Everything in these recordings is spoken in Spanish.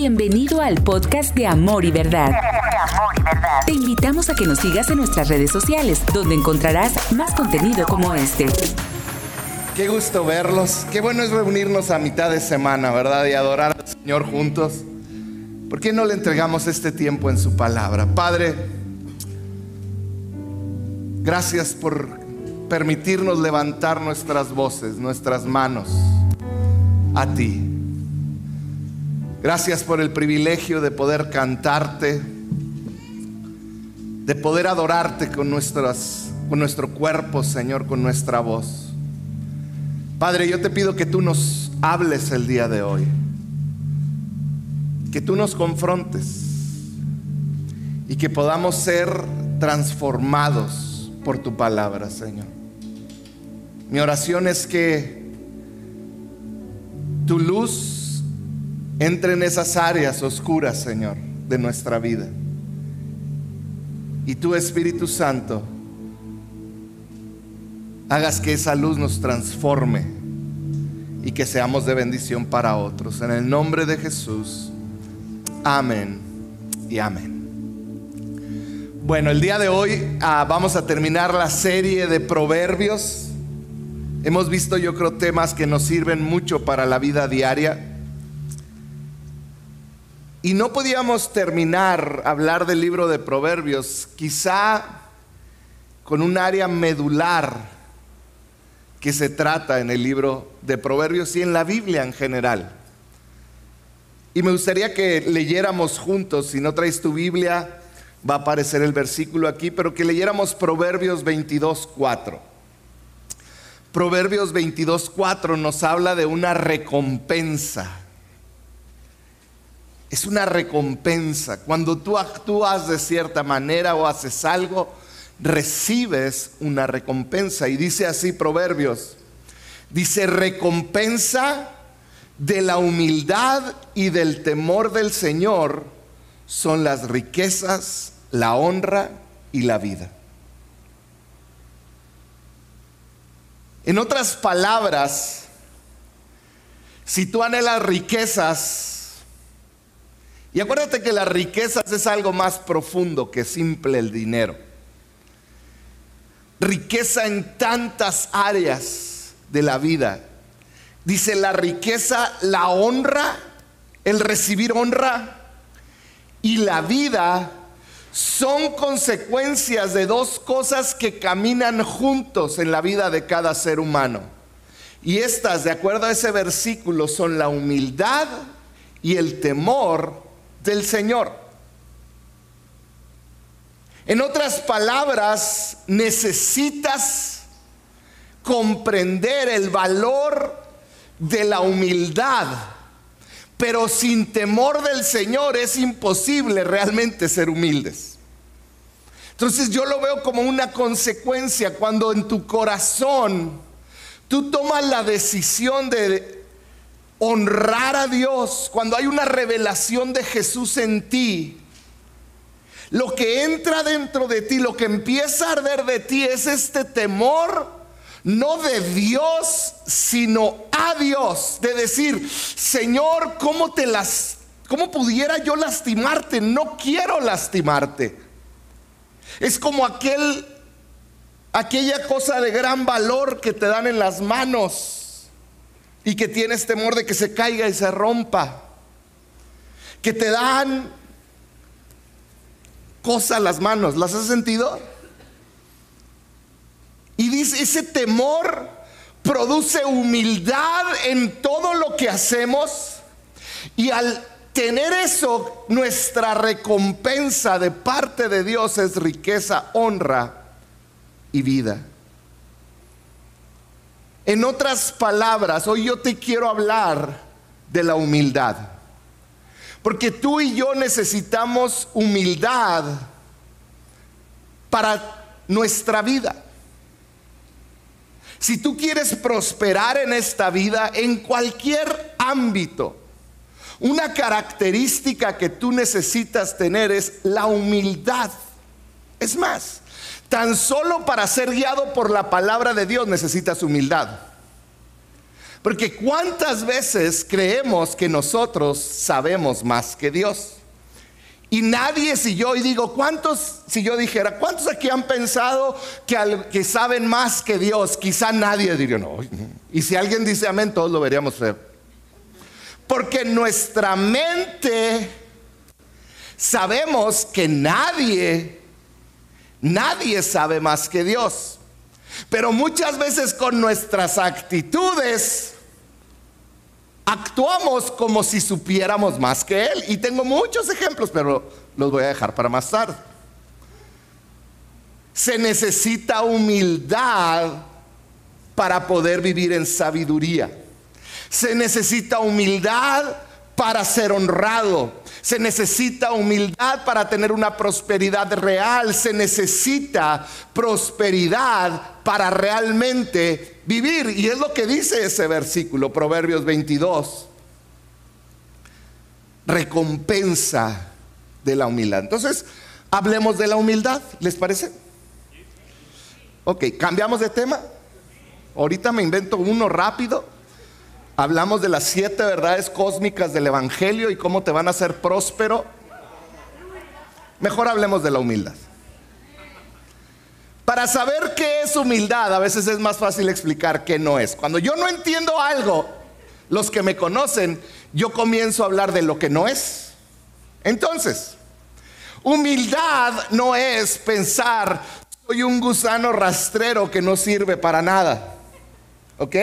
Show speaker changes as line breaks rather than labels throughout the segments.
Bienvenido al podcast de Amor y Verdad. Te invitamos a que nos sigas en nuestras redes sociales, donde encontrarás más contenido como este.
Qué gusto verlos. Qué bueno es reunirnos a mitad de semana, ¿verdad? Y adorar al Señor juntos. ¿Por qué no le entregamos este tiempo en su palabra? Padre, gracias por permitirnos levantar nuestras voces, nuestras manos a ti. Gracias por el privilegio de poder cantarte, de poder adorarte con, nuestras, con nuestro cuerpo, Señor, con nuestra voz. Padre, yo te pido que tú nos hables el día de hoy, que tú nos confrontes y que podamos ser transformados por tu palabra, Señor. Mi oración es que tu luz entre en esas áreas oscuras, Señor, de nuestra vida. Y tu Espíritu Santo, hagas que esa luz nos transforme y que seamos de bendición para otros. En el nombre de Jesús. Amén y amén. Bueno, el día de hoy ah, vamos a terminar la serie de proverbios. Hemos visto, yo creo, temas que nos sirven mucho para la vida diaria. Y no podíamos terminar hablar del libro de Proverbios, quizá con un área medular que se trata en el libro de Proverbios y en la Biblia en general. Y me gustaría que leyéramos juntos, si no traes tu Biblia, va a aparecer el versículo aquí, pero que leyéramos Proverbios 22, 4. Proverbios 22, 4 nos habla de una recompensa es una recompensa. Cuando tú actúas de cierta manera o haces algo, recibes una recompensa. Y dice así Proverbios, dice recompensa de la humildad y del temor del Señor son las riquezas, la honra y la vida. En otras palabras, si tú anhelas riquezas, y acuérdate que las riquezas es algo más profundo que simple el dinero. Riqueza en tantas áreas de la vida. Dice la riqueza, la honra, el recibir honra y la vida son consecuencias de dos cosas que caminan juntos en la vida de cada ser humano. Y estas, de acuerdo a ese versículo, son la humildad y el temor del Señor. En otras palabras, necesitas comprender el valor de la humildad. Pero sin temor del Señor es imposible realmente ser humildes. Entonces yo lo veo como una consecuencia cuando en tu corazón tú tomas la decisión de honrar a Dios, cuando hay una revelación de Jesús en ti, lo que entra dentro de ti, lo que empieza a arder de ti es este temor, no de Dios, sino a Dios, de decir, Señor, ¿cómo te las cómo pudiera yo lastimarte? No quiero lastimarte. Es como aquel aquella cosa de gran valor que te dan en las manos y que tienes temor de que se caiga y se rompa. Que te dan cosas las manos. ¿Las has sentido? Y dice, ese temor produce humildad en todo lo que hacemos. Y al tener eso, nuestra recompensa de parte de Dios es riqueza, honra y vida. En otras palabras, hoy yo te quiero hablar de la humildad. Porque tú y yo necesitamos humildad para nuestra vida. Si tú quieres prosperar en esta vida, en cualquier ámbito, una característica que tú necesitas tener es la humildad. Es más, Tan solo para ser guiado por la palabra de Dios necesitas humildad. Porque cuántas veces creemos que nosotros sabemos más que Dios. Y nadie, si yo y digo, ¿cuántos, si yo dijera, ¿cuántos aquí han pensado que, que saben más que Dios? Quizá nadie diría, no. Y si alguien dice amén, todos lo veríamos feo. Porque nuestra mente sabemos que nadie, nadie sabe más que Dios. Pero muchas veces con nuestras actitudes actuamos como si supiéramos más que Él. Y tengo muchos ejemplos, pero los voy a dejar para más tarde. Se necesita humildad para poder vivir en sabiduría. Se necesita humildad para ser honrado. Se necesita humildad para tener una prosperidad real. Se necesita prosperidad para realmente vivir. Y es lo que dice ese versículo, Proverbios 22. Recompensa de la humildad. Entonces, hablemos de la humildad, ¿les parece? Ok, cambiamos de tema. Ahorita me invento uno rápido. Hablamos de las siete verdades cósmicas del Evangelio y cómo te van a hacer próspero. Mejor hablemos de la humildad. Para saber qué es humildad, a veces es más fácil explicar qué no es. Cuando yo no entiendo algo, los que me conocen, yo comienzo a hablar de lo que no es. Entonces, humildad no es pensar, soy un gusano rastrero que no sirve para nada. ¿Ok?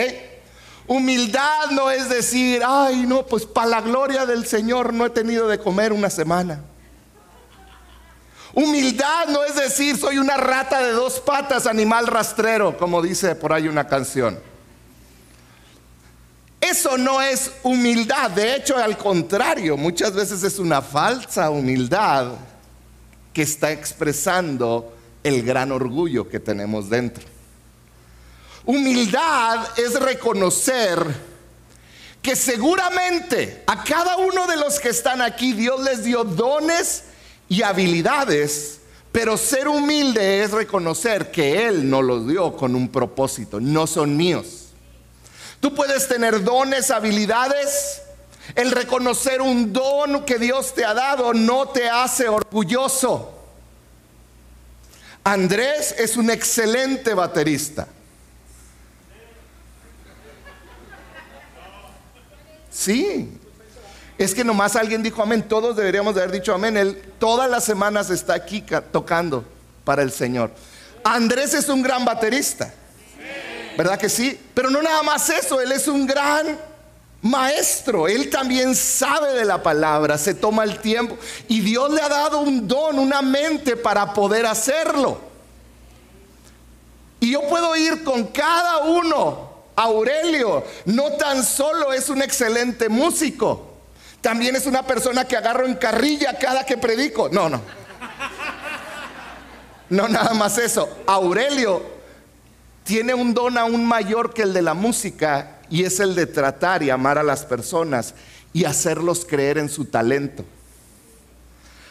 Humildad no es decir, ay, no, pues para la gloria del Señor no he tenido de comer una semana. Humildad no es decir, soy una rata de dos patas, animal rastrero, como dice por ahí una canción. Eso no es humildad, de hecho al contrario, muchas veces es una falsa humildad que está expresando el gran orgullo que tenemos dentro. Humildad es reconocer que seguramente a cada uno de los que están aquí Dios les dio dones y habilidades, pero ser humilde es reconocer que Él no los dio con un propósito, no son míos. Tú puedes tener dones, habilidades, el reconocer un don que Dios te ha dado no te hace orgulloso. Andrés es un excelente baterista. Sí. Es que nomás alguien dijo amén. Todos deberíamos de haber dicho amén. Él todas las semanas está aquí tocando para el Señor. Andrés es un gran baterista. ¿Verdad que sí? Pero no nada más eso. Él es un gran maestro. Él también sabe de la palabra. Se toma el tiempo. Y Dios le ha dado un don, una mente para poder hacerlo. Y yo puedo ir con cada uno Aurelio no tan solo es un excelente músico, también es una persona que agarro en carrilla cada que predico. No, no. No nada más eso. Aurelio tiene un don aún mayor que el de la música y es el de tratar y amar a las personas y hacerlos creer en su talento.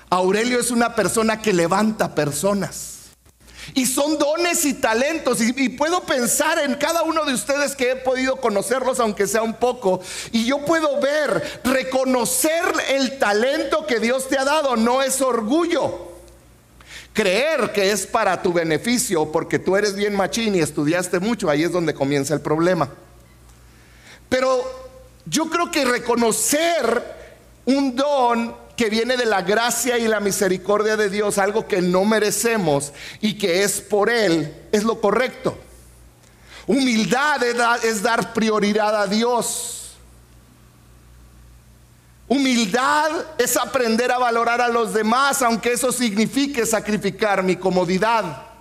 Aurelio es una persona que levanta personas. Y son dones y talentos. Y, puedo pensar en cada uno de ustedes que he podido conocerlos, aunque sea un poco. Y yo puedo ver, reconocer el talento que Dios te ha dado. No es orgullo. Creer que es para tu beneficio porque tú eres bien machín y estudiaste mucho, ahí es donde comienza el problema. Pero yo creo que reconocer un don que viene de la gracia y la misericordia de Dios, algo que no merecemos y que es por Él, es lo correcto. Humildad es dar prioridad a Dios. Humildad es aprender a valorar a los demás, aunque eso signifique sacrificar mi comodidad.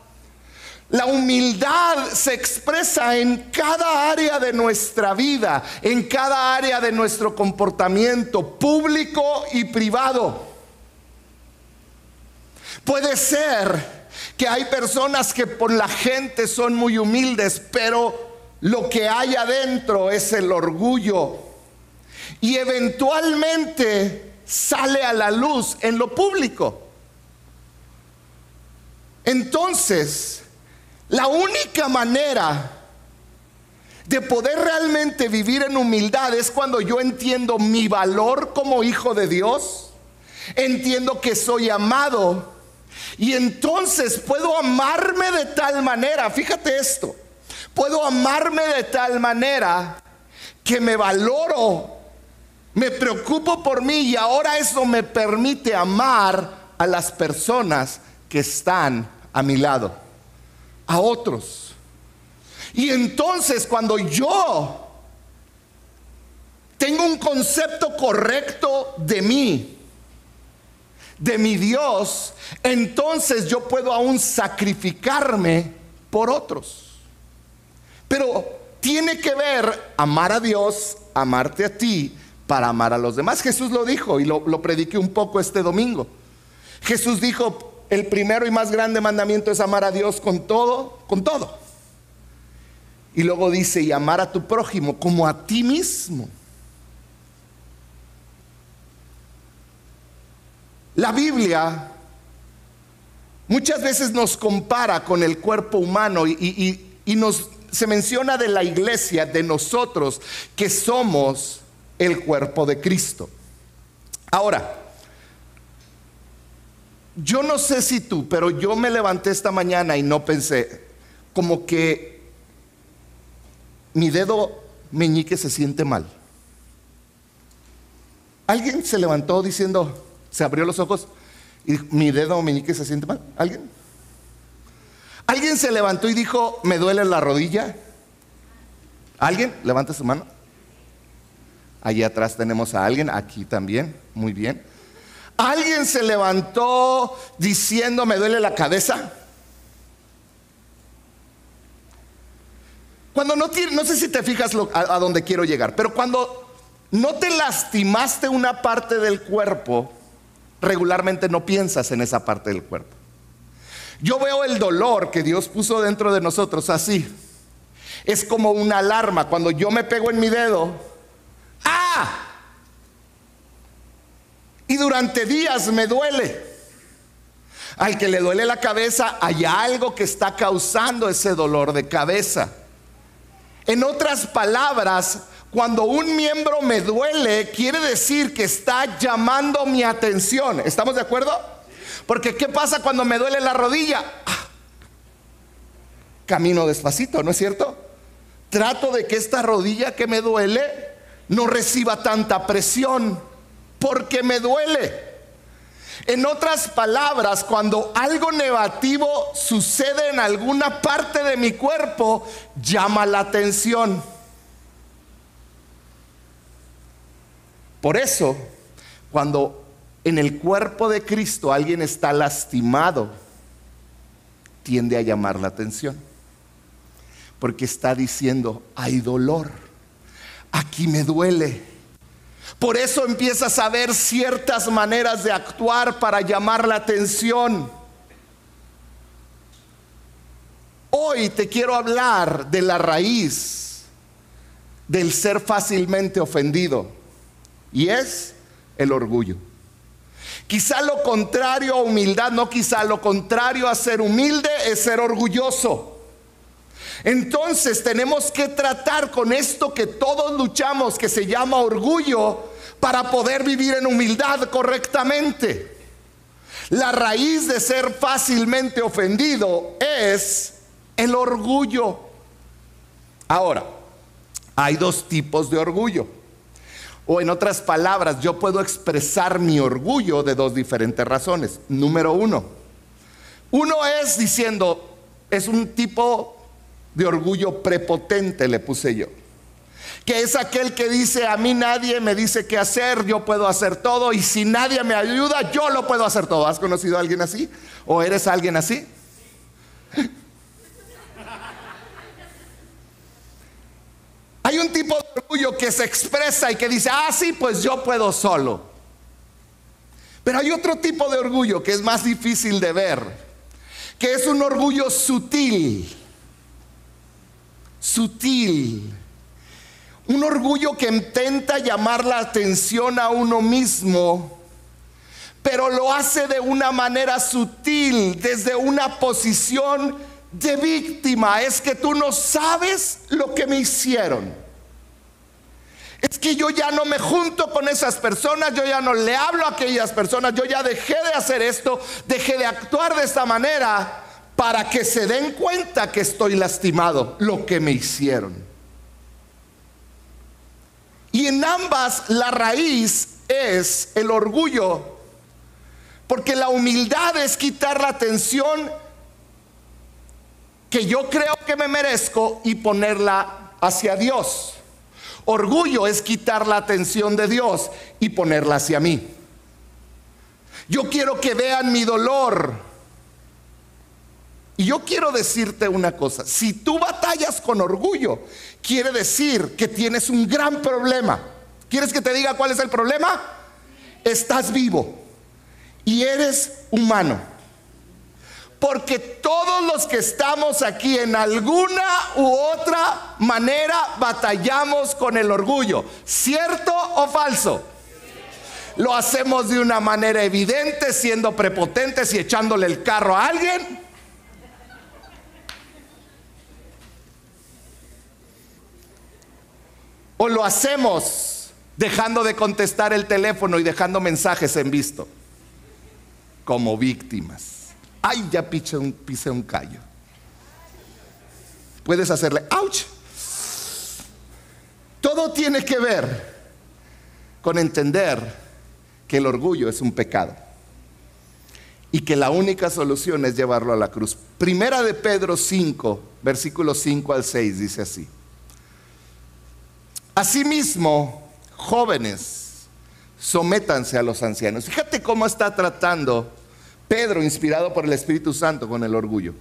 La humildad se expresa en cada área de nuestra vida, en cada área de nuestro comportamiento público y privado. Puede ser que hay personas que por la gente son muy humildes, pero lo que hay adentro es el orgullo. Y eventualmente sale a la luz en lo público. Entonces, la única manera de poder realmente vivir en humildad es cuando yo entiendo mi valor como hijo de Dios, entiendo que soy amado y entonces puedo amarme de tal manera, fíjate esto, puedo amarme de tal manera que me valoro, me preocupo por mí y ahora eso me permite amar a las personas que están a mi lado, a otros. Y entonces cuando yo tengo un concepto correcto de mí, de mi Dios, entonces yo puedo aún sacrificarme por otros. Pero tiene que ver amar a Dios, amarte a ti, para amar a los demás. Jesús lo dijo y lo, lo prediqué un poco este domingo. Jesús dijo, el primero y más grande mandamiento es amar a Dios con todo, con todo. Y luego dice, y amar a tu prójimo como a ti mismo. La Biblia muchas veces nos compara con el cuerpo humano y, nos, se menciona de la iglesia, de nosotros, que somos el cuerpo de Cristo. Ahora, yo no sé si tú, pero yo me levanté esta mañana y no pensé, como que mi dedo meñique se siente mal. Alguien se levantó diciendo, se abrió los ojos y mi dedo meñique se siente mal. ¿Alguien? ¿Alguien se levantó y dijo, me duele la rodilla? ¿Alguien? Levanta su mano. Allí atrás tenemos a alguien, aquí también, muy bien. ¿Alguien se levantó diciendo, me duele la cabeza? Cuando no, no sé si te fijas a, a dónde quiero llegar, pero cuando no te lastimaste una parte del cuerpo, regularmente no piensas en esa parte del cuerpo. Yo veo el dolor que Dios puso dentro de nosotros así. Es como una alarma. Cuando yo me pego en mi dedo, ¡ah! Y durante días me duele. Al que le duele la cabeza, hay algo que está causando ese dolor de cabeza. En otras palabras, cuando un miembro me duele, quiere decir que está llamando mi atención. ¿Estamos de acuerdo? Porque ¿qué pasa cuando me duele la rodilla? Ah, camino despacito, ¿no es cierto? Trato de que esta rodilla que me duele no reciba tanta presión, porque me duele. En otras palabras, cuando algo negativo sucede en alguna parte de mi cuerpo, llama la atención. Por eso, cuando en el cuerpo de Cristo alguien está lastimado, tiende a llamar la atención. Porque está diciendo, hay dolor, aquí me duele por eso empiezas a ver ciertas maneras de actuar para llamar la atención. Hoy te quiero hablar de la raíz del ser fácilmente ofendido y es el orgullo. Quizá lo contrario a humildad, no quizá lo contrario a ser humilde es ser orgulloso. Entonces tenemos que tratar con esto que todos luchamos, que se llama orgullo, para poder vivir en humildad correctamente. La raíz de ser fácilmente ofendido es el orgullo. Ahora, hay dos tipos de orgullo. O en otras palabras, yo puedo expresar mi orgullo de dos diferentes razones. Número uno, uno es diciendo, es un tipo de orgullo prepotente, le puse yo. Que es aquel que dice, a mí nadie me dice qué hacer, yo puedo hacer todo y si nadie me ayuda, yo lo puedo hacer todo. ¿Has conocido a alguien así? ¿O eres alguien así? Hay un tipo de orgullo que se expresa y que dice, ah, sí, pues yo puedo solo. Pero hay otro tipo de orgullo que es más difícil de ver, que es un orgullo sutil sutil. Un orgullo que intenta llamar la atención a uno mismo, pero lo hace de una manera sutil, desde una posición de víctima es que tú no sabes lo que me hicieron. Es que yo ya no me junto con esas personas, yo ya no le hablo a aquellas personas, yo ya dejé de hacer esto, dejé de actuar de esta manera para que se den cuenta que estoy lastimado, lo que me hicieron. Y en ambas la raíz es el orgullo, porque la humildad es quitar la atención que yo creo que me merezco y ponerla hacia Dios. Orgullo es quitar la atención de Dios y ponerla hacia mí. Yo quiero que vean mi dolor. Y yo quiero decirte una cosa, si tú batallas con orgullo, quiere decir que tienes un gran problema. ¿Quieres que te diga cuál es el problema? Estás vivo y eres humano. Porque todos los que estamos aquí en alguna u otra manera batallamos con el orgullo. ¿Cierto o falso? Lo hacemos de una manera evidente, siendo prepotentes y echándole el carro a alguien. O lo hacemos dejando de contestar el teléfono y dejando mensajes en visto como víctimas ay, ya pisé un, pisé un callo. Puedes hacerle, ouch. Todo tiene que ver con entender que el orgullo es un pecado y que la única solución es llevarlo a la cruz. Primera de Pedro 5, versículos 5 al 6 dice así. Asimismo, jóvenes, sométanse a los ancianos. Fíjate cómo está tratando Pedro, inspirado por el Espíritu Santo con el orgullo.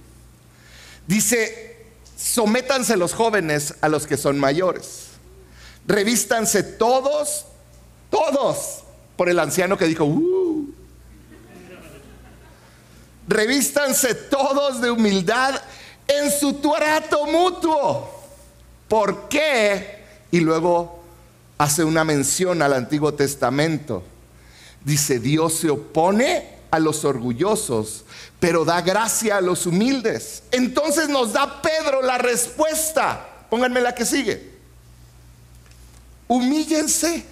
Dice, sométanse los jóvenes a los que son mayores. Revístanse todos, todos, por el anciano que dijo, uh. revístanse todos de humildad en su trato mutuo. ¿Por qué? Y luego hace una mención al Antiguo Testamento. Dice, Dios se opone a los orgullosos, pero da gracia a los humildes. Entonces nos da Pedro la respuesta. Pónganme la que sigue. Humíllense.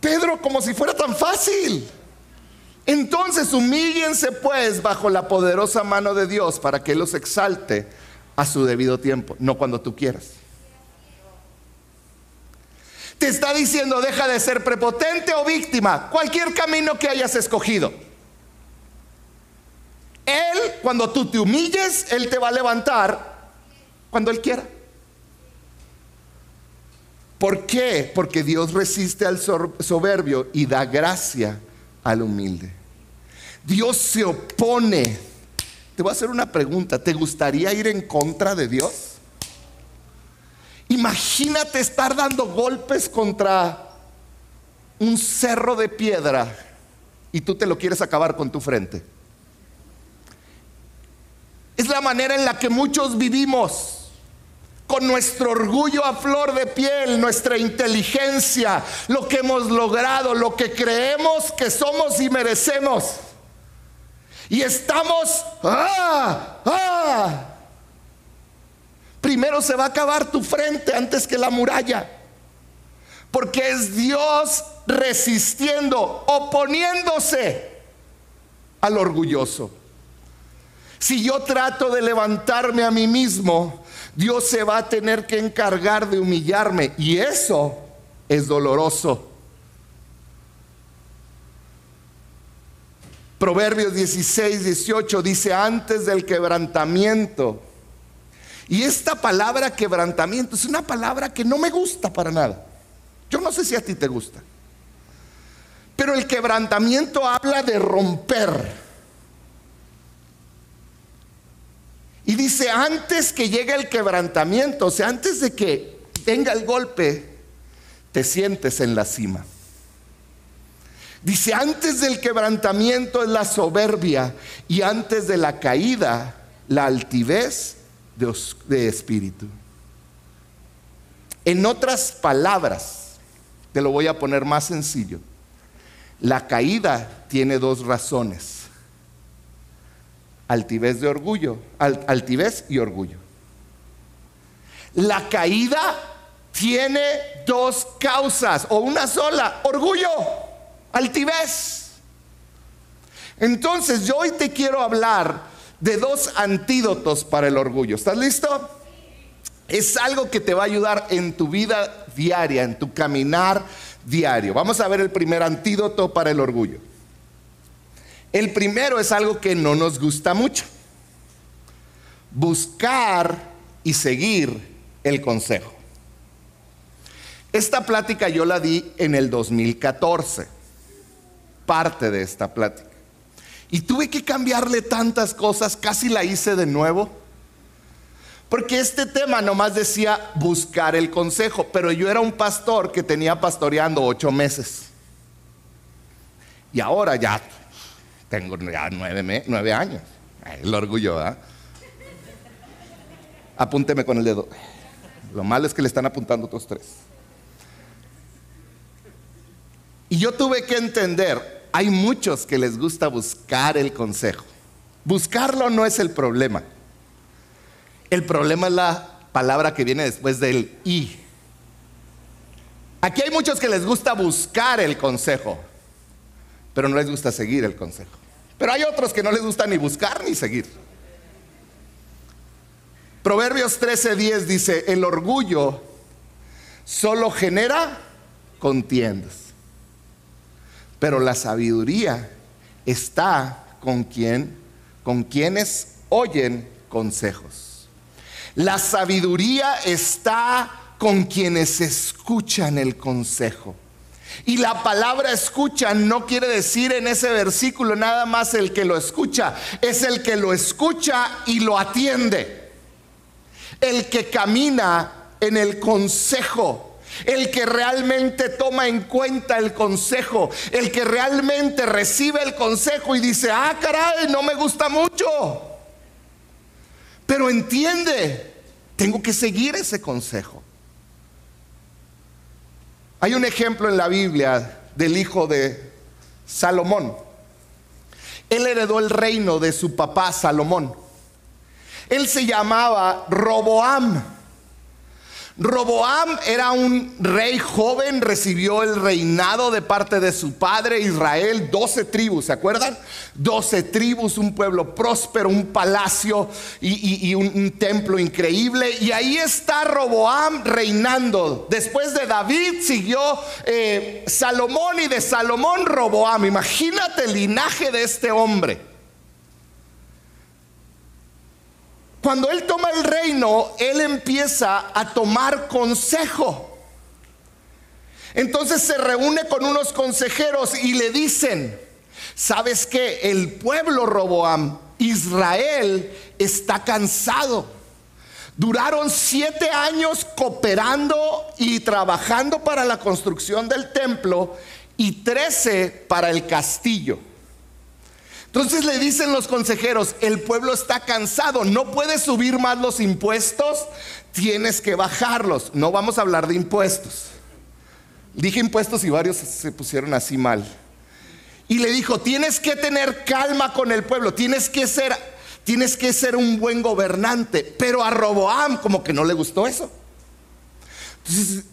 Pedro, como si fuera tan fácil. Entonces humíllense pues bajo la poderosa mano de Dios para que Él los exalte a su debido tiempo, no cuando tú quieras. Te está diciendo, deja de ser prepotente o víctima, cualquier camino que hayas escogido. Él, cuando tú te humilles, Él te va a levantar cuando Él quiera. ¿Por qué? Porque Dios resiste al soberbio y da gracia al humilde. Dios se opone. Te voy a hacer una pregunta. ¿Te gustaría ir en contra de Dios? Imagínate estar dando golpes contra un cerro de piedra y tú te lo quieres acabar con tu frente. Es la manera en la que muchos vivimos con nuestro orgullo a flor de piel, nuestra inteligencia, lo que hemos logrado, lo que creemos que somos y merecemos. Y estamos, ah, ah, primero se va a acabar tu frente antes que la muralla. Porque es Dios resistiendo, oponiéndose al orgulloso. Si yo trato de levantarme a mí mismo, Dios se va a tener que encargar de humillarme. Y eso es doloroso. Proverbios 16, 18 dice, antes del quebrantamiento y esta palabra quebrantamiento es una palabra que no me gusta para nada. Yo no sé si a ti te gusta. Pero el quebrantamiento habla de romper. Y dice, antes que llegue el quebrantamiento, o sea, antes de que venga el golpe, te sientes en la cima. Dice, antes del quebrantamiento es la soberbia y antes de la caída, la altivez de, espíritu. En otras palabras, te lo voy a poner más sencillo, la caída tiene dos razones. altivez de orgullo, altivez y orgullo. La caída tiene dos causas o una sola, orgullo, altivez. Entonces yo hoy te quiero hablar de dos antídotos para el orgullo. ¿Estás listo? Es algo que te va a ayudar en tu vida diaria, en tu caminar diario. Vamos a ver el primer antídoto para el orgullo. El primero es algo que no nos gusta mucho. Buscar y seguir el consejo. Esta plática yo la di en el 2014, parte de esta plática. Y tuve que cambiarle tantas cosas, casi la hice de nuevo. Porque este tema nomás decía buscar el consejo, pero yo era un pastor que tenía pastoreando ocho meses. Y ahora ya tengo ya nueve, años. El orgullo, ¿verdad? Apúnteme con el dedo. Lo malo es que le están apuntando otros tres. Y yo tuve que entender, hay muchos que les gusta buscar el consejo. Buscarlo no es el problema. El problema es la palabra que viene después del y. Aquí hay muchos que les gusta buscar el consejo, pero no les gusta seguir el consejo. Pero hay otros que no les gusta ni buscar ni seguir. Proverbios 13:10 dice, el orgullo solo genera contiendas, pero la sabiduría está con quien, con quienes oyen consejos. La sabiduría está con quienes escuchan el consejo. Y la palabra escucha no quiere decir en ese versículo nada más el que lo escucha, es el que lo escucha y lo atiende el que camina en el consejo. El que realmente toma en cuenta el consejo, el que realmente recibe el consejo y dice, ah, caray, no me gusta mucho. Pero entiende, tengo que seguir ese consejo. Hay un ejemplo en la Biblia del hijo de Salomón. Él heredó el reino de su papá Salomón. Él se llamaba Roboam. Roboam era un rey joven, recibió el reinado de parte de su padre Israel, doce tribus, ¿se acuerdan? Doce tribus, un pueblo próspero, un palacio y, un, templo increíble. Y ahí está Roboam reinando. Después de David siguió eh, Salomón y de Salomón Roboam. Imagínate el linaje de este hombre. Cuando él toma el reino, él empieza a tomar consejo. Entonces se reúne con unos consejeros y le dicen, ¿sabes qué? El pueblo Roboam, Israel, está cansado. Duraron siete años cooperando y trabajando para la construcción del templo y trece para el castillo. Entonces le dicen los consejeros, el pueblo está cansado, no puedes subir más los impuestos, tienes que bajarlos. No vamos a hablar de impuestos. Dije impuestos y varios se pusieron así mal. Y le dijo, tienes que tener calma con el pueblo, tienes que ser, tienes que ser un buen gobernante. Pero a Roboam como que no le gustó eso. Entonces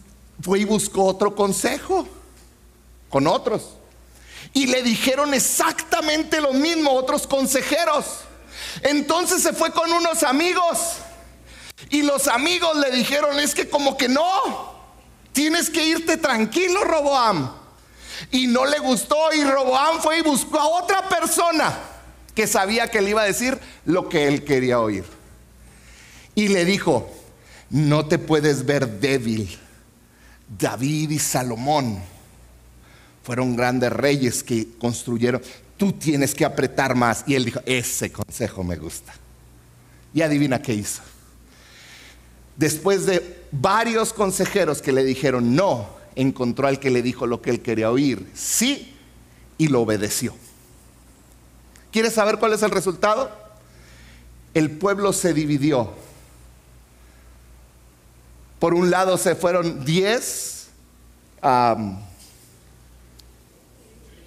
fue y buscó otro consejo con otros. Y le dijeron exactamente lo mismo otros consejeros. Entonces se fue con unos amigos. Y los amigos le dijeron, es que como que no, tienes que irte tranquilo, Roboam. Y no le gustó y Roboam fue y buscó a otra persona que sabía que le iba a decir lo que él quería oír. Y le dijo, no te puedes ver débil. David y Salomón fueron grandes reyes que construyeron. Tú tienes que apretar más. Y él dijo, ese consejo me gusta. Y adivina qué hizo. Después de varios consejeros que le dijeron no, encontró al que le dijo lo que él quería oír, sí, y lo obedeció. ¿Quieres saber cuál es el resultado? El pueblo se dividió. Por un lado se fueron diez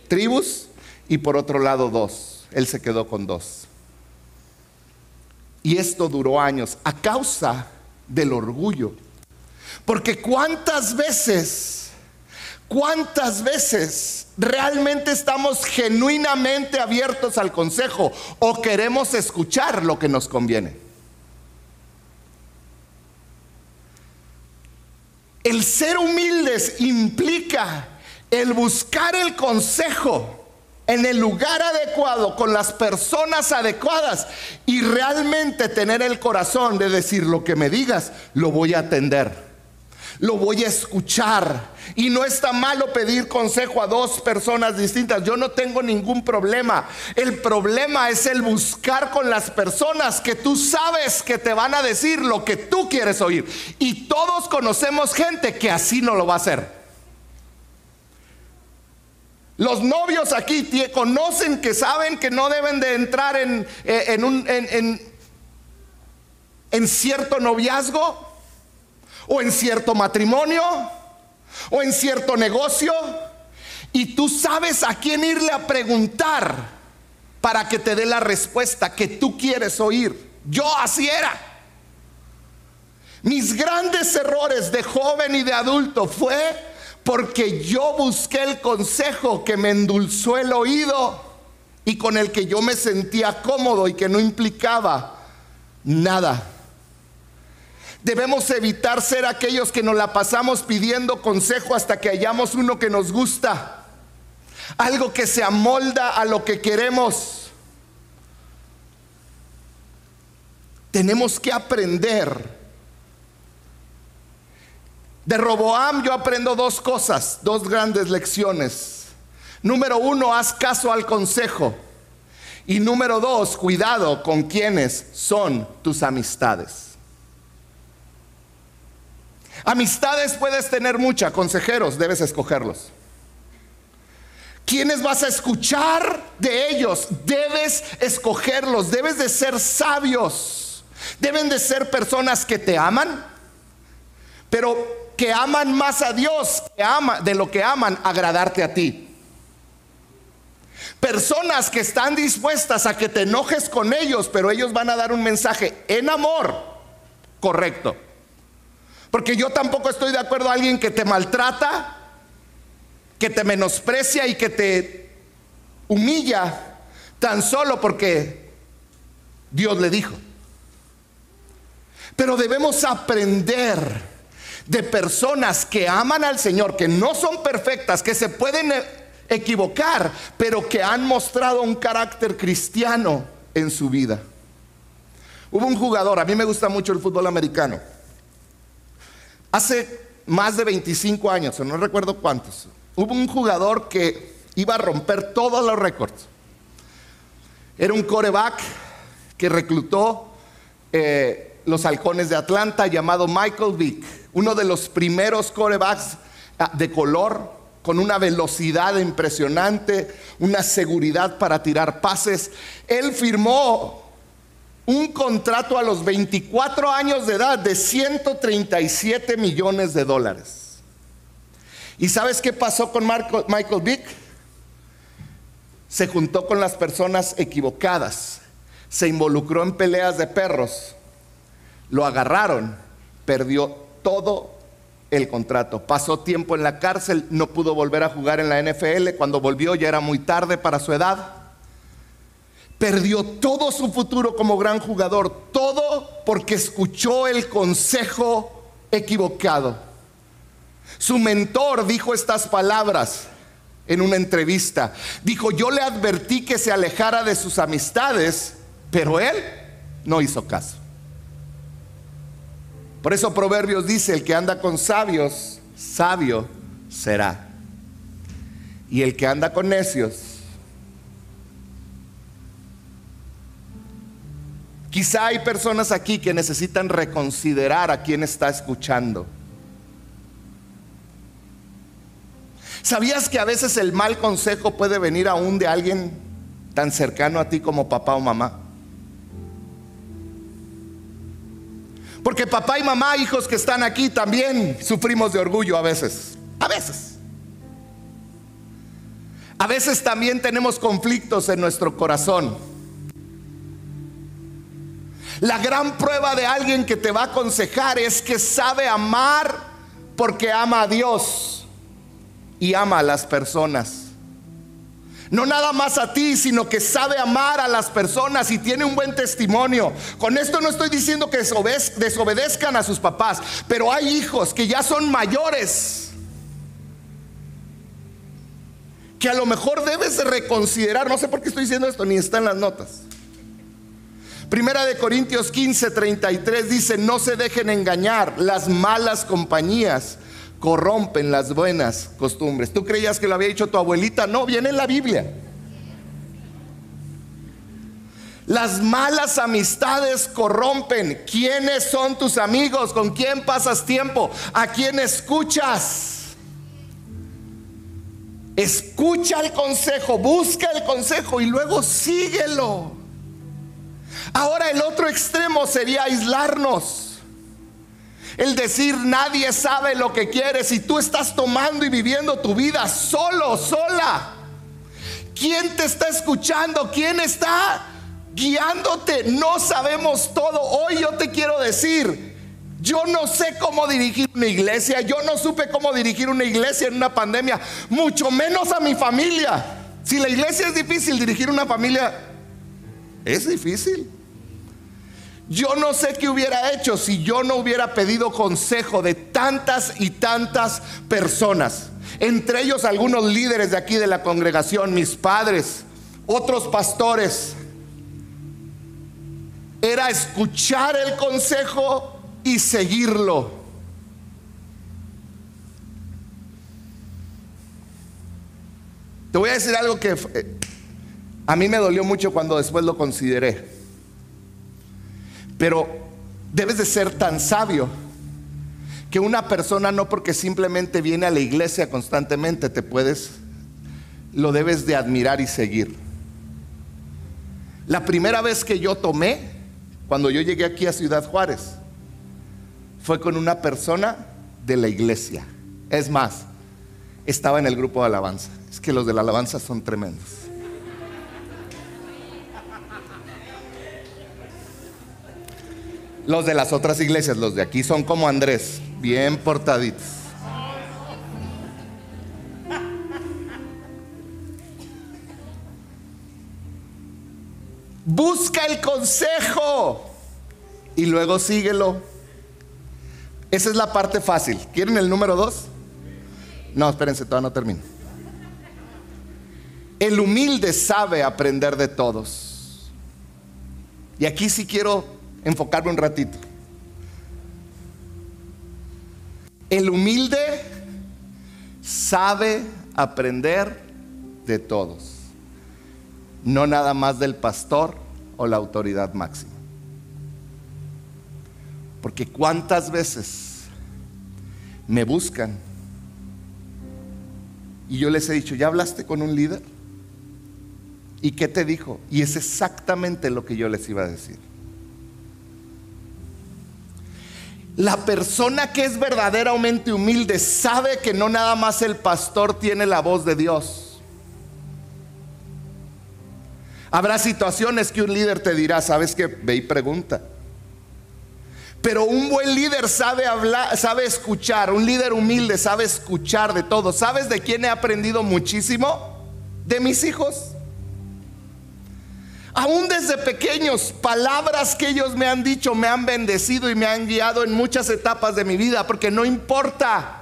tribus y por otro lado dos. Él se quedó con dos. Y esto duró años a causa del orgullo. Porque cuántas veces, cuántas veces realmente estamos genuinamente abiertos al consejo o queremos escuchar lo que nos conviene. El ser humildes implica el buscar el consejo en el lugar adecuado, con las personas adecuadas y realmente tener el corazón de decir lo que me digas, lo voy a atender lo voy a escuchar. Y no está malo pedir consejo a dos personas distintas. Yo no tengo ningún problema. El problema es el buscar con las personas que tú sabes que te van a decir lo que tú quieres oír. Y todos conocemos gente que así no lo va a hacer. Los novios aquí conocen que saben que no deben de entrar en, eh, un, en, en cierto noviazgo o en cierto matrimonio o en cierto negocio y tú sabes a quién irle a preguntar para que te dé la respuesta que tú quieres oír. Yo así era. Mis grandes errores de joven y de adulto fue porque yo busqué el consejo que me endulzó el oído y con el que yo me sentía cómodo y que no implicaba nada. Debemos evitar ser aquellos que nos la pasamos pidiendo consejo hasta que hayamos uno que nos gusta. Algo que se amolda a lo que queremos. Tenemos que aprender. De Roboam yo aprendo dos cosas, dos grandes lecciones. Número uno, haz caso al consejo. Y número dos, cuidado con quienes son tus amistades. Amistades puedes tener muchas, consejeros debes escogerlos. ¿Quiénes vas a escuchar de ellos? Debes escogerlos, debes de ser sabios. Deben de ser personas que te aman, pero que aman más a Dios que de lo que aman agradarte a ti. Personas que están dispuestas a que te enojes con ellos, pero ellos van a dar un mensaje en amor correcto. Porque yo tampoco estoy de acuerdo a alguien que te maltrata, que te menosprecia y que te humilla tan solo porque Dios le dijo. Pero debemos aprender de personas que aman al Señor, que no son perfectas, que se pueden equivocar, pero que han mostrado un carácter cristiano en su vida. Hubo un jugador, a mí me gusta mucho el fútbol americano Hace más de 25 años, no recuerdo cuántos, hubo un jugador que iba a romper todos los récords. Era un coreback que reclutó eh, los halcones de Atlanta llamado Michael Vick, uno de los primeros corebacks ah, de color con una velocidad impresionante, una seguridad para tirar pases. Él firmó un contrato a los 24 años de edad de 137 millones de dólares. ¿Y sabes qué pasó con Michael Vick? Se juntó con las personas equivocadas, se involucró en peleas de perros, lo agarraron, perdió todo el contrato. Pasó tiempo en la cárcel, no pudo volver a jugar en la NFL. Cuando volvió ya era muy tarde para su edad perdió todo su futuro como gran jugador, todo porque escuchó el consejo equivocado. Su mentor dijo estas palabras en una entrevista. Dijo, yo le advertí que se alejara de sus amistades, pero él no hizo caso. Por eso Proverbios dice, el que anda con sabios, sabio será. Y el que anda con necios, Quizá hay personas aquí que necesitan reconsiderar a quien está escuchando. ¿Sabías que a veces el mal consejo puede venir aún de alguien tan cercano a ti como papá o mamá? Porque papá y mamá, hijos que están aquí, también sufrimos de orgullo a veces. A veces. A veces también tenemos conflictos en nuestro corazón. La gran prueba de alguien que te va a aconsejar es que sabe amar porque ama a Dios y ama a las personas. No nada más a ti, sino que sabe amar a las personas y tiene un buen testimonio. Con esto no estoy diciendo que desobedezcan a sus papás, pero hay hijos que ya son mayores. Que a lo mejor debes reconsiderar, no sé por qué estoy diciendo esto, ni está en las notas. Primera de Corintios 15, 33 dice, no se dejen engañar, las malas compañías corrompen las buenas costumbres. ¿Tú creías que lo había dicho tu abuelita? No, viene en la Biblia. Las malas amistades corrompen. ¿Quiénes son tus amigos? ¿Con quién pasas tiempo? ¿A quién escuchas? Escucha el consejo, busca el consejo y luego síguelo. Ahora el otro extremo sería aislarnos. El decir nadie sabe lo que quieres y tú estás tomando y viviendo tu vida solo, sola. ¿Quién te está escuchando? ¿Quién está guiándote? No sabemos todo. Hoy yo te quiero decir, yo no sé cómo dirigir una iglesia, yo no supe cómo dirigir una iglesia en una pandemia, mucho menos a mi familia. Si la iglesia es difícil, dirigir una familia es difícil. Yo no sé qué hubiera hecho si yo no hubiera pedido consejo de tantas y tantas personas. Entre ellos algunos líderes de aquí de la congregación, mis padres, otros pastores. Era escuchar el consejo y seguirlo. Te voy a decir algo que eh, a mí me dolió mucho cuando después lo consideré. Pero debes de ser tan sabio que una persona no porque simplemente viene a la iglesia constantemente te puedes, lo debes de admirar y seguir. La primera vez que yo tomé, cuando yo llegué aquí a Ciudad Juárez, fue con una persona de la iglesia. Es más, estaba en el grupo de alabanza. Es que los de la alabanza son tremendos. Los de las otras iglesias, los de aquí son como Andrés, bien portaditos. Busca el consejo y luego síguelo. Esa es la parte fácil. ¿Quieren el número dos? No, espérense, todavía no termino. El humilde sabe aprender de todos. Y aquí sí quiero enfocarme un ratito. El humilde sabe aprender de todos, no nada más del pastor o la autoridad máxima. Porque cuántas veces me buscan y yo les he dicho, ¿ya hablaste con un líder? ¿Y qué te dijo? Y es exactamente lo que yo les iba a decir. La persona que es verdaderamente humilde sabe que no nada más el pastor tiene la voz de Dios. Habrá situaciones que un líder te dirá, sabes que ve y pregunta. Pero un buen líder sabe hablar, sabe escuchar, un líder humilde sabe escuchar de todo. ¿Sabes de quién he aprendido muchísimo? De mis hijos aún desde pequeños, palabras que ellos me han dicho me han bendecido y me han guiado en muchas etapas de mi vida, porque no importa.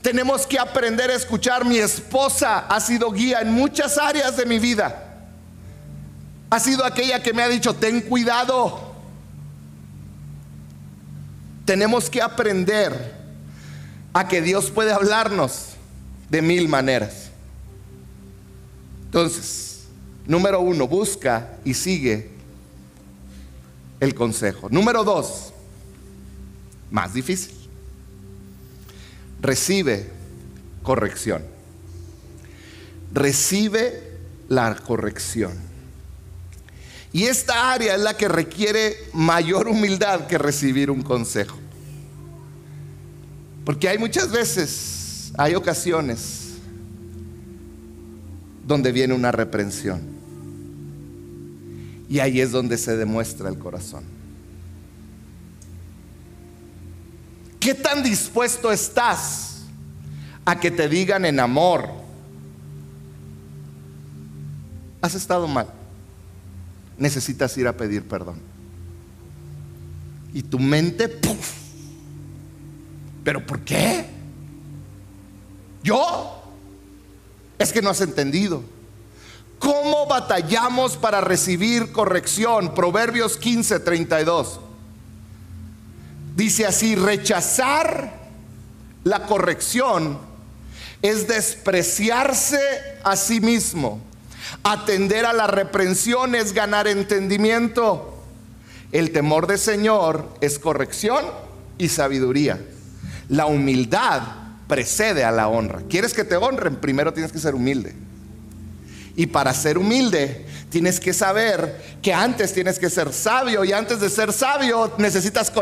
Tenemos que aprender a escuchar. Mi esposa ha sido guía en muchas áreas de mi vida. Ha sido aquella que me ha dicho, ten cuidado. Tenemos que aprender a que Dios puede hablarnos de mil maneras. Entonces, Número uno, busca y sigue el consejo. Número dos, más difícil. Recibe corrección. Recibe la corrección. Y esta área es la que requiere mayor humildad que recibir un consejo. Porque hay muchas veces, hay ocasiones donde viene una reprensión. Y ahí es donde se demuestra el corazón. ¿Qué tan dispuesto estás a que te digan en amor? Has estado mal. Necesitas ir a pedir perdón. Y tu mente, ¡puf! ¿pero por qué? ¿Yo? Es que no has entendido. ¿Cómo batallamos para recibir corrección? Proverbios 15, 32. Dice así, rechazar la corrección es despreciarse a sí mismo. Atender a la reprensión es ganar entendimiento. El temor del Señor es corrección y sabiduría. La humildad precede a la honra. ¿Quieres que te honren? Primero tienes que ser humilde. Y para ser humilde, tienes que saber que antes tienes que ser sabio y antes de ser sabio necesitas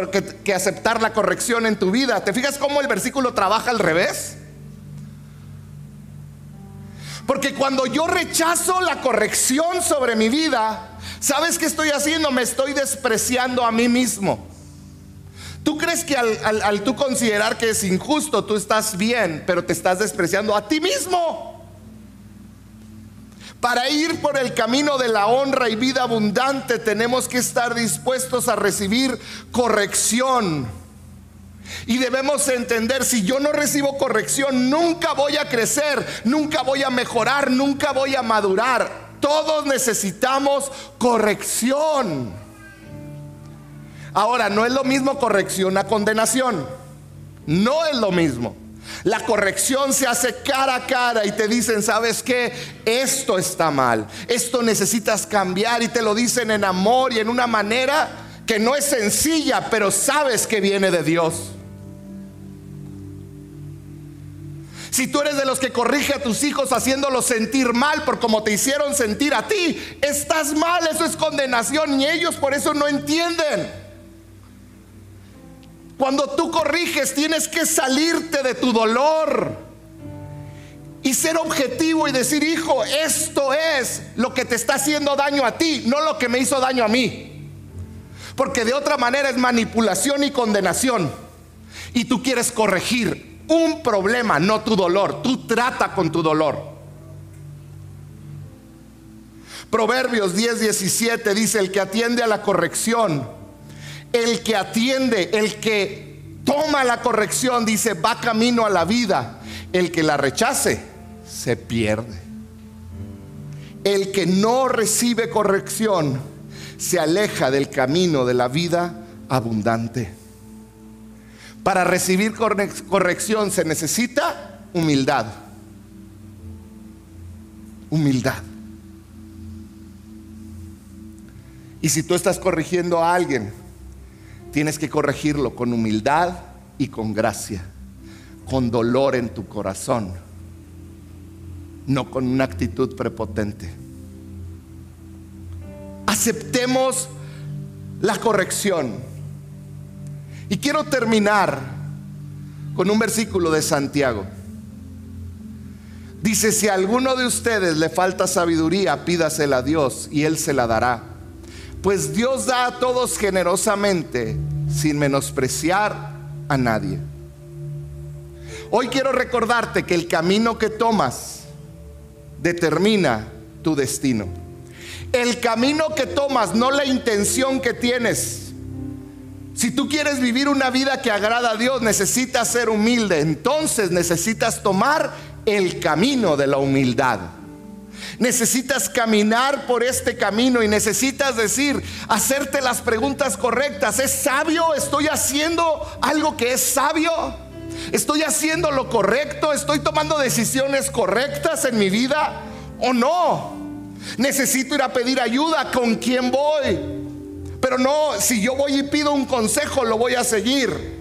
que, aceptar la corrección en tu vida. ¿Te fijas cómo el versículo trabaja al revés? Porque cuando yo rechazo la corrección sobre mi vida, ¿sabes qué estoy haciendo? Me estoy despreciando a mí mismo. Tú crees que al, al tú considerar que es injusto, tú estás bien, pero te estás despreciando a ti mismo. Para ir por el camino de la honra y vida abundante tenemos que estar dispuestos a recibir corrección. Y debemos entender, si yo no recibo corrección, nunca voy a crecer, nunca voy a mejorar, nunca voy a madurar. Todos necesitamos corrección. Ahora, no es lo mismo corrección a condenación. No es lo mismo. La corrección se hace cara a cara y te dicen, ¿sabes qué? Esto está mal, esto necesitas cambiar y te lo dicen en amor y en una manera que no es sencilla, pero sabes que viene de Dios. Si tú eres de los que corrige a tus hijos haciéndolos sentir mal por como te hicieron sentir a ti, estás mal, eso es condenación y ellos por eso no entienden. Cuando tú corriges tienes que salirte de tu dolor y ser objetivo y decir, hijo, esto es lo que te está haciendo daño a ti, no lo que me hizo daño a mí. Porque de otra manera es manipulación y condenación. Y tú quieres corregir un problema, no tu dolor. Tú trata con tu dolor. Proverbios 10, 17 dice, el que atiende a la corrección, el que atiende, el que toma la corrección, dice, va camino a la vida. El que la rechace, se pierde. El que no recibe corrección, se aleja del camino de la vida abundante. Para recibir corrección se necesita humildad. Humildad. Y si tú estás corrigiendo a alguien tienes que corregirlo con humildad y con gracia, con dolor en tu corazón, no con una actitud prepotente. Aceptemos la corrección. Y quiero terminar con un versículo de Santiago. Dice, si a alguno de ustedes le falta sabiduría, pídasela a Dios y Él se la dará pues Dios da a todos generosamente sin menospreciar a nadie. Hoy quiero recordarte que el camino que tomas determina tu destino. El camino que tomas, no la intención que tienes. Si tú quieres vivir una vida que agrada a Dios, necesitas ser humilde. Entonces necesitas tomar el camino de la humildad. Necesitas caminar por este camino y necesitas decir, hacerte las preguntas correctas. ¿Es sabio? ¿Estoy haciendo algo que es sabio? ¿Estoy haciendo lo correcto? ¿Estoy tomando decisiones correctas en mi vida o no? Necesito ir a pedir ayuda. ¿Con quién voy? Pero no, si yo voy y pido un consejo, lo voy a seguir.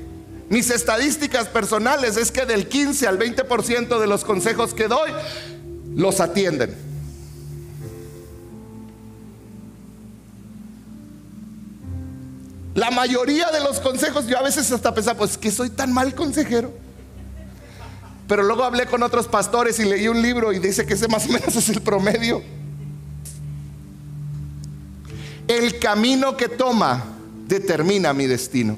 Mis estadísticas personales es que del 15 al 20% de los consejos que doy los atienden. La mayoría de los consejos, yo a veces hasta pensaba, pues que soy tan mal consejero. Pero luego hablé con otros pastores y leí un libro y dice que ese más o menos es el promedio. El camino que toma determina mi destino.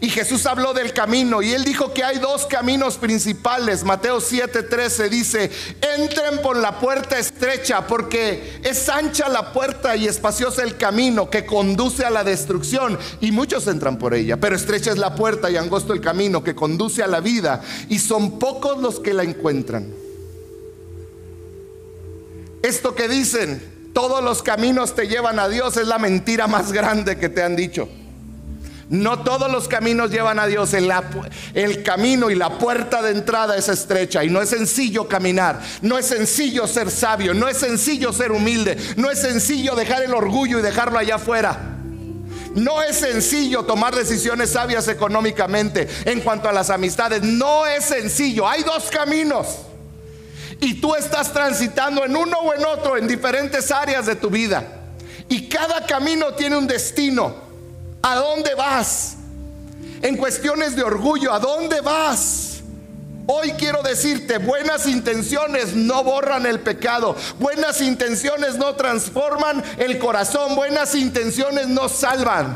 Y Jesús habló del camino y él dijo que hay dos caminos principales. Mateo 7:13 dice, entren por la puerta estrecha porque es ancha la puerta y espaciosa el camino que conduce a la destrucción y muchos entran por ella. Pero estrecha es la puerta y angosto el camino que conduce a la vida y son pocos los que la encuentran. Esto que dicen, todos los caminos te llevan a Dios es la mentira más grande que te han dicho. No todos los caminos llevan a Dios. El, camino y la puerta de entrada es estrecha y no es sencillo caminar. No es sencillo ser sabio. No es sencillo ser humilde. No es sencillo dejar el orgullo y dejarlo allá afuera. No es sencillo tomar decisiones sabias económicamente en cuanto a las amistades. No es sencillo. Hay dos caminos. Y tú estás transitando en uno o en otro, en diferentes áreas de tu vida. Y cada camino tiene un destino. ¿A dónde vas? En cuestiones de orgullo, ¿a dónde vas? Hoy quiero decirte, buenas intenciones no borran el pecado, buenas intenciones no transforman el corazón, buenas intenciones no salvan.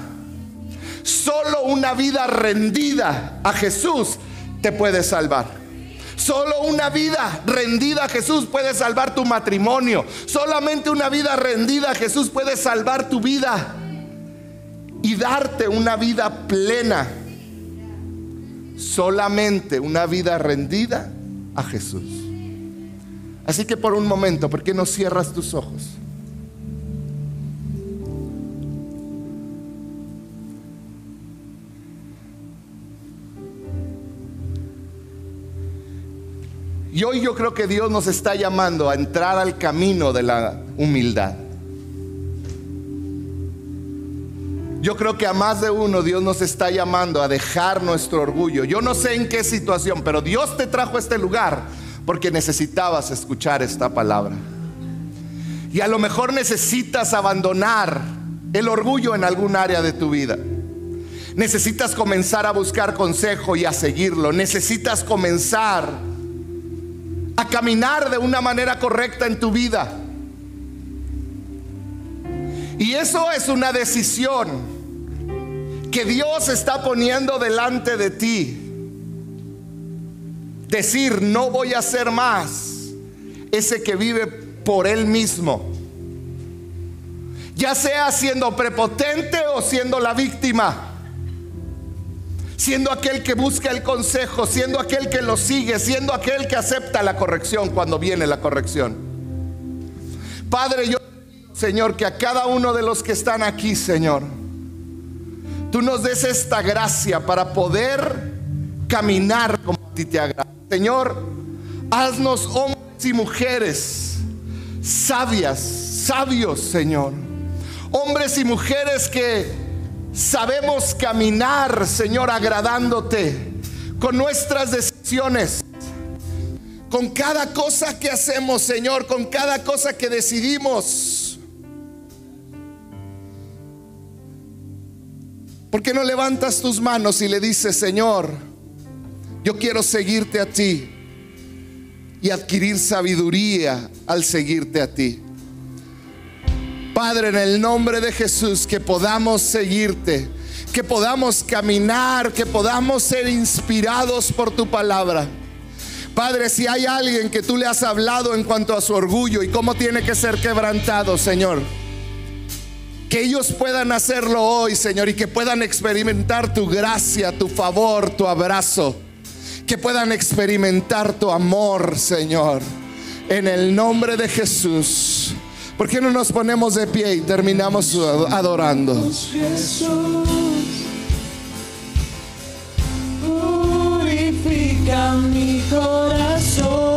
Solo una vida rendida a Jesús te puede salvar. Solo una vida rendida a Jesús puede salvar tu matrimonio. Solamente una vida rendida a Jesús puede salvar tu vida y darte una vida plena. Solamente una vida rendida a Jesús. Así que por un momento, ¿por qué no cierras tus ojos? Y hoy yo creo que Dios nos está llamando a entrar al camino de la humildad. Yo creo que a más de uno Dios nos está llamando a dejar nuestro orgullo. Yo no sé en qué situación, pero Dios te trajo a este lugar porque necesitabas escuchar esta palabra. Y a lo mejor necesitas abandonar el orgullo en algún área de tu vida. Necesitas comenzar a buscar consejo y a seguirlo. Necesitas comenzar a caminar de una manera correcta en tu vida. Y eso es una decisión que Dios está poniendo delante de ti. Decir, no voy a ser más ese que vive por él mismo. Ya sea siendo prepotente o siendo la víctima. Siendo aquel que busca el consejo, siendo aquel que lo sigue, siendo aquel que acepta la corrección cuando viene la corrección. Padre, yo Señor, que a cada uno de los que están aquí, Señor, tú nos des esta gracia para poder caminar como a ti te agrada. Señor, haznos hombres y mujeres sabias, sabios, Señor. Hombres y mujeres que sabemos caminar, Señor, agradándote con nuestras decisiones con cada cosa que hacemos, Señor, con cada cosa que decidimos. ¿Por qué no levantas tus manos y le dices, Señor, yo quiero seguirte a ti y adquirir sabiduría al seguirte a ti? Padre, en el nombre de Jesús, que podamos seguirte, que podamos caminar, que podamos ser inspirados por tu palabra. Padre, si hay alguien que tú le has hablado en cuanto a su orgullo y cómo tiene que ser quebrantado, Señor que ellos puedan hacerlo hoy, Señor, y que puedan experimentar tu gracia, tu favor, tu abrazo. Que puedan experimentar tu amor, Señor. En el nombre de Jesús. ¿Por qué no nos ponemos de pie y terminamos adorando?
purifica mi corazón.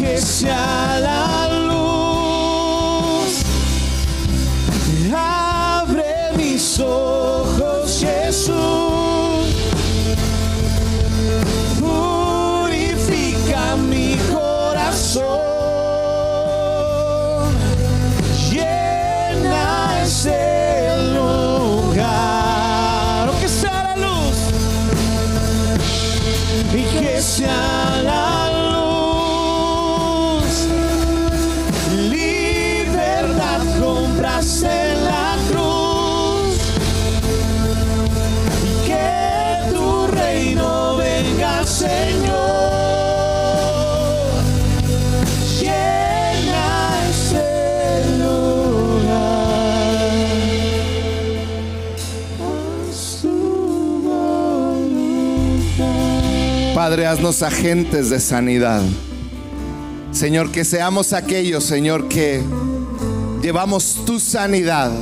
Que sea la
haznos agentes de sanidad. Señor, que seamos aquellos, Señor, que llevamos tu sanidad,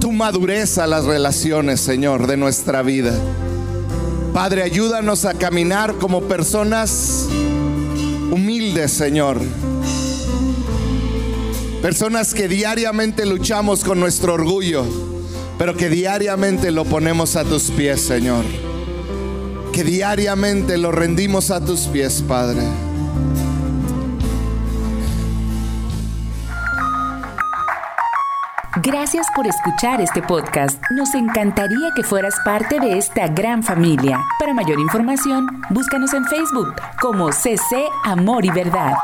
tu madurez a las relaciones, Señor, de nuestra vida. Padre, ayúdanos a caminar como personas humildes, Señor. Personas que diariamente luchamos con nuestro orgullo, pero que diariamente lo ponemos a tus pies, Señor. Que diariamente lo rendimos a tus pies, Padre.
Gracias por escuchar este podcast. Nos encantaría que fueras parte de esta gran familia. Para mayor información, búscanos en Facebook como CC Amor y Verdad.